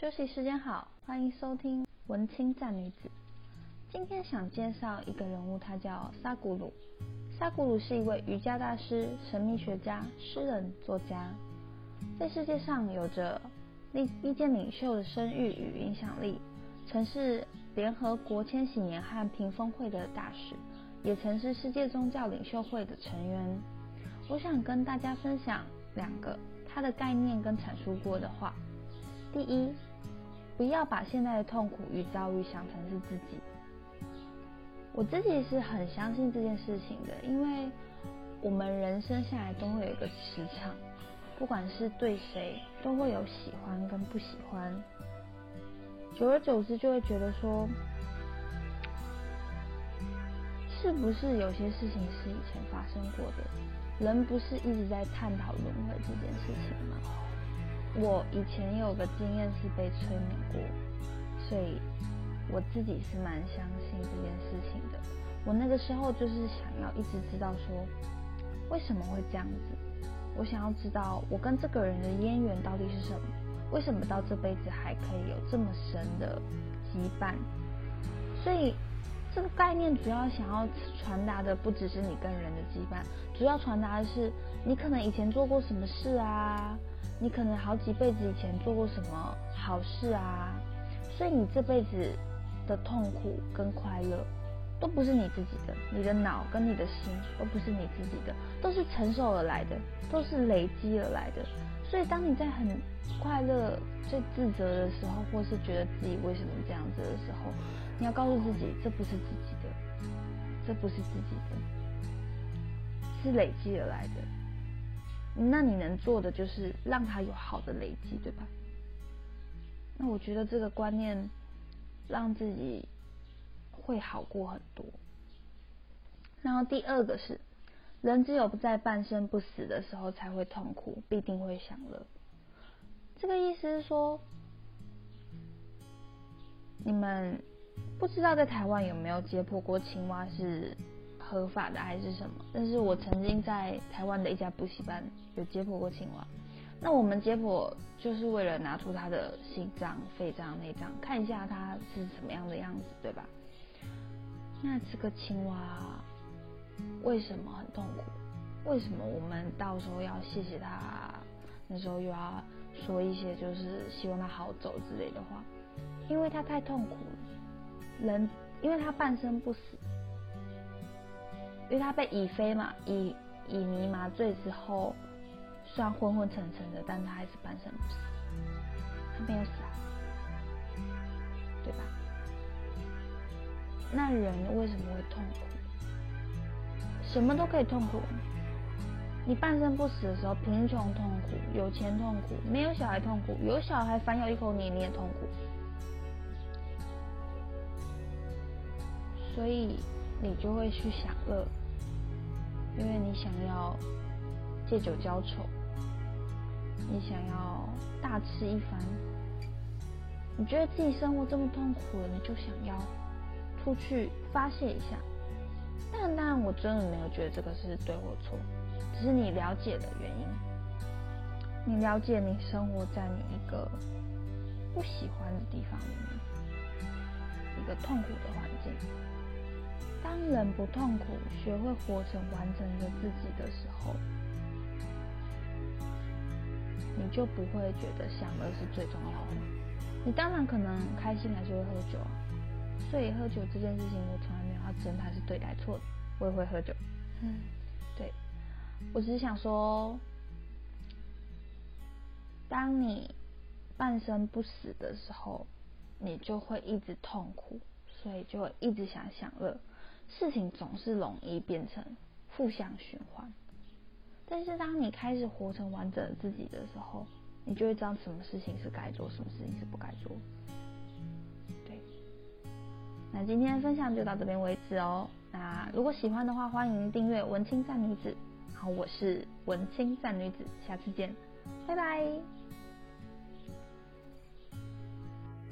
休息时间好，欢迎收听文青战女子。今天想介绍一个人物，他叫萨古鲁。萨古鲁是一位瑜伽大师、神秘学家、诗人、作家，在世界上有着历意见领袖的声誉与影响力，曾是联合国千禧年和平峰会的大使，也曾是世界宗教领袖会的成员。我想跟大家分享两个他的概念跟阐述过的话。第一，不要把现在的痛苦与遭遇想成是自己。我自己是很相信这件事情的，因为我们人生下来都会有一个磁场，不管是对谁，都会有喜欢跟不喜欢。久而久之，就会觉得说，是不是有些事情是以前发生过的？人不是一直在探讨轮回这件事情吗？我以前有个经验是被催眠过，所以我自己是蛮相信这件事情的。我那个时候就是想要一直知道说，为什么会这样子？我想要知道我跟这个人的渊源到底是什么？为什么到这辈子还可以有这么深的羁绊？所以这个概念主要想要传达的不只是你跟人的羁绊，主要传达的是你可能以前做过什么事啊。你可能好几辈子以前做过什么好事啊，所以你这辈子的痛苦跟快乐都不是你自己的，你的脑跟你的心都不是你自己的，都是承受而来的，都是累积而来的。所以当你在很快乐、最自责的时候，或是觉得自己为什么这样子的时候，你要告诉自己，这不是自己的，这不是自己的，是累积而来的。那你能做的就是让他有好的累积，对吧？那我觉得这个观念让自己会好过很多。然后第二个是，人只有不在半生不死的时候才会痛苦，必定会享乐。这个意思是说，你们不知道在台湾有没有解剖过青蛙是？合法的还是什么？但是我曾经在台湾的一家补习班有解剖过青蛙。那我们解剖就是为了拿出它的心脏、肺脏、内脏，看一下它是什么样的样子，对吧？那这个青蛙为什么很痛苦？为什么我们到时候要谢谢它？那时候又要说一些就是希望它好走之类的话？因为它太痛苦了。人，因为它半生不死。因为他被乙飞嘛，乙乙醚麻醉之后，虽然昏昏沉沉的，但他还是半生不死，他没有死啊，对吧？那人为什么会痛苦？什么都可以痛苦。你半生不死的时候，贫穷痛苦，有钱痛苦，没有小孩痛苦，有小孩反咬一口你，你也痛苦。所以你就会去享乐。因为你想要借酒浇愁，你想要大吃一番，你觉得自己生活这么痛苦了，你就想要出去发泄一下。但当然，我真的没有觉得这个是对或错，只是你了解的原因。你了解你生活在你一个不喜欢的地方里面，一个痛苦的环境。当人不痛苦，学会活成完整的自己的时候，你就不会觉得享乐是最重要的。你当然可能开心还是会喝酒啊，所以喝酒这件事情我从来没有要争它是对还是错的，我也会喝酒。嗯，对，我只是想说，当你半生不死的时候，你就会一直痛苦，所以就会一直想享乐。事情总是容易变成负向循环，但是当你开始活成完整的自己的时候，你就会知道什么事情是该做，什么事情是不该做。对，那今天的分享就到这边为止哦。那如果喜欢的话，欢迎订阅文青战女子。好，我是文青战女子，下次见，拜拜。